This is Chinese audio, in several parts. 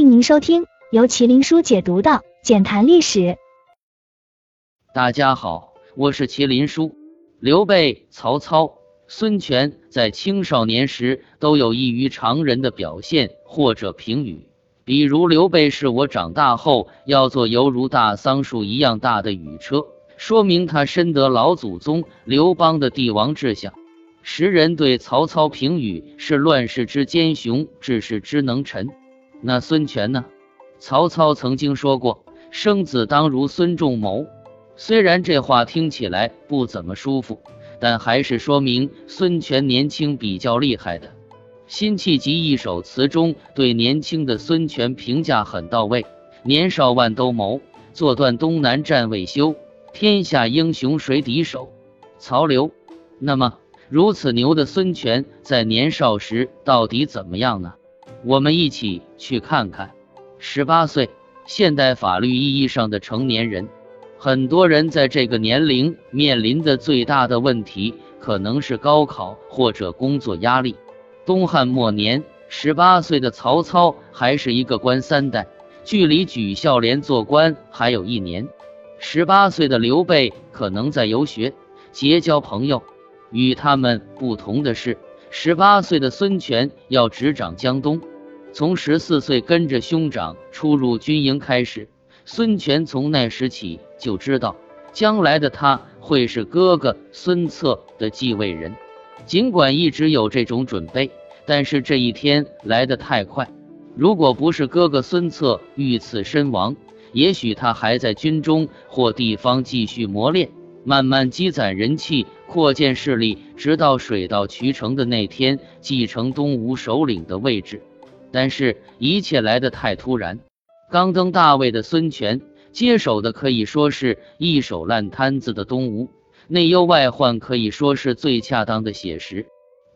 迎您收听由麒麟书解读的《简谈历史》。大家好，我是麒麟书。刘备、曹操、孙权在青少年时都有异于常人的表现或者评语，比如刘备是我长大后要做犹如大桑树一样大的雨车，说明他深得老祖宗刘邦的帝王志向。时人对曹操评语是乱世之奸雄，治世之能臣。那孙权呢？曹操曾经说过：“生子当如孙仲谋。”虽然这话听起来不怎么舒服，但还是说明孙权年轻比较厉害的。辛弃疾一首词中对年轻的孙权评价很到位：“年少万兜鍪，坐断东南战未休。天下英雄谁敌手？曹刘。”那么，如此牛的孙权在年少时到底怎么样呢？我们一起去看看。十八岁，现代法律意义上的成年人。很多人在这个年龄面临的最大的问题，可能是高考或者工作压力。东汉末年，十八岁的曹操还是一个官三代，距离举孝廉做官还有一年。十八岁的刘备可能在游学，结交朋友。与他们不同的是，十八岁的孙权要执掌江东，从十四岁跟着兄长出入军营开始。孙权从那时起就知道，将来的他会是哥哥孙策的继位人。尽管一直有这种准备，但是这一天来得太快。如果不是哥哥孙策遇刺身亡，也许他还在军中或地方继续磨练，慢慢积攒人气，扩建势力，直到水到渠成的那天继承东吴首领的位置。但是，一切来得太突然。刚登大位的孙权接手的可以说是一手烂摊子的东吴，内忧外患可以说是最恰当的写实。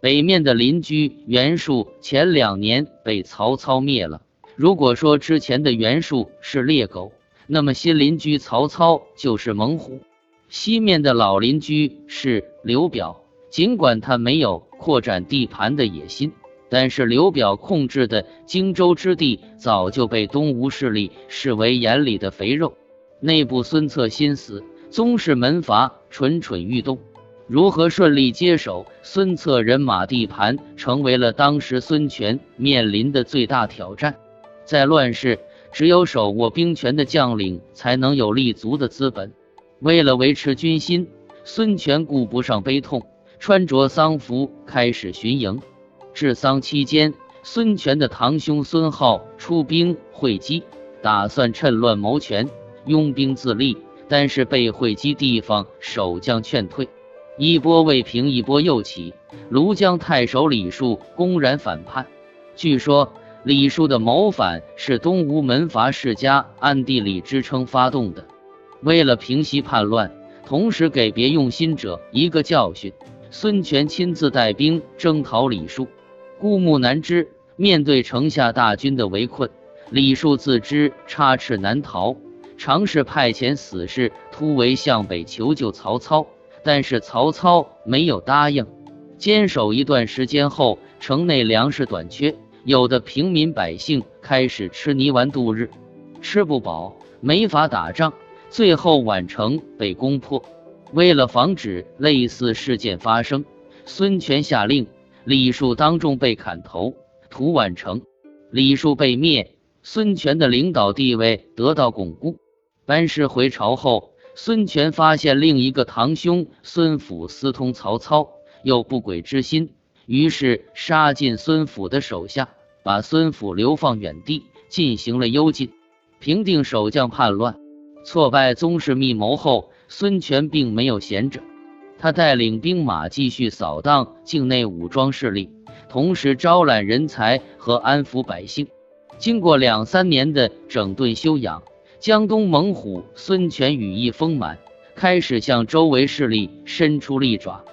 北面的邻居袁术前两年被曹操灭了，如果说之前的袁术是猎狗，那么新邻居曹操就是猛虎。西面的老邻居是刘表，尽管他没有扩展地盘的野心。但是刘表控制的荆州之地早就被东吴势力视为眼里的肥肉，内部孙策心思，宗室门阀蠢蠢欲动，如何顺利接手孙策人马地盘，成为了当时孙权面临的最大挑战。在乱世，只有手握兵权的将领才能有立足的资本。为了维持军心，孙权顾不上悲痛，穿着丧服开始巡营。治丧期间，孙权的堂兄孙浩出兵会稽，打算趁乱谋权，拥兵自立，但是被会稽地方守将劝退。一波未平，一波又起。庐江太守李树公然反叛。据说李树的谋反是东吴门阀世家暗地里支撑发动的。为了平息叛乱，同时给别用心者一个教训，孙权亲自带兵征讨李树。孤木难支，面对城下大军的围困，李树自知插翅难逃，尝试派遣死士突围向北求救曹操，但是曹操没有答应。坚守一段时间后，城内粮食短缺，有的平民百姓开始吃泥丸度日，吃不饱，没法打仗，最后宛城被攻破。为了防止类似事件发生，孙权下令。李树当众被砍头，屠宛城。李树被灭，孙权的领导地位得到巩固。班师回朝后，孙权发现另一个堂兄孙府私通曹操，有不轨之心，于是杀尽孙府的手下，把孙府流放远地，进行了幽禁，平定守将叛乱。挫败宗室密谋后，孙权并没有闲着。他带领兵马继续扫荡境内武装势力，同时招揽人才和安抚百姓。经过两三年的整顿修养，江东猛虎孙权羽翼丰满，开始向周围势力伸出利爪。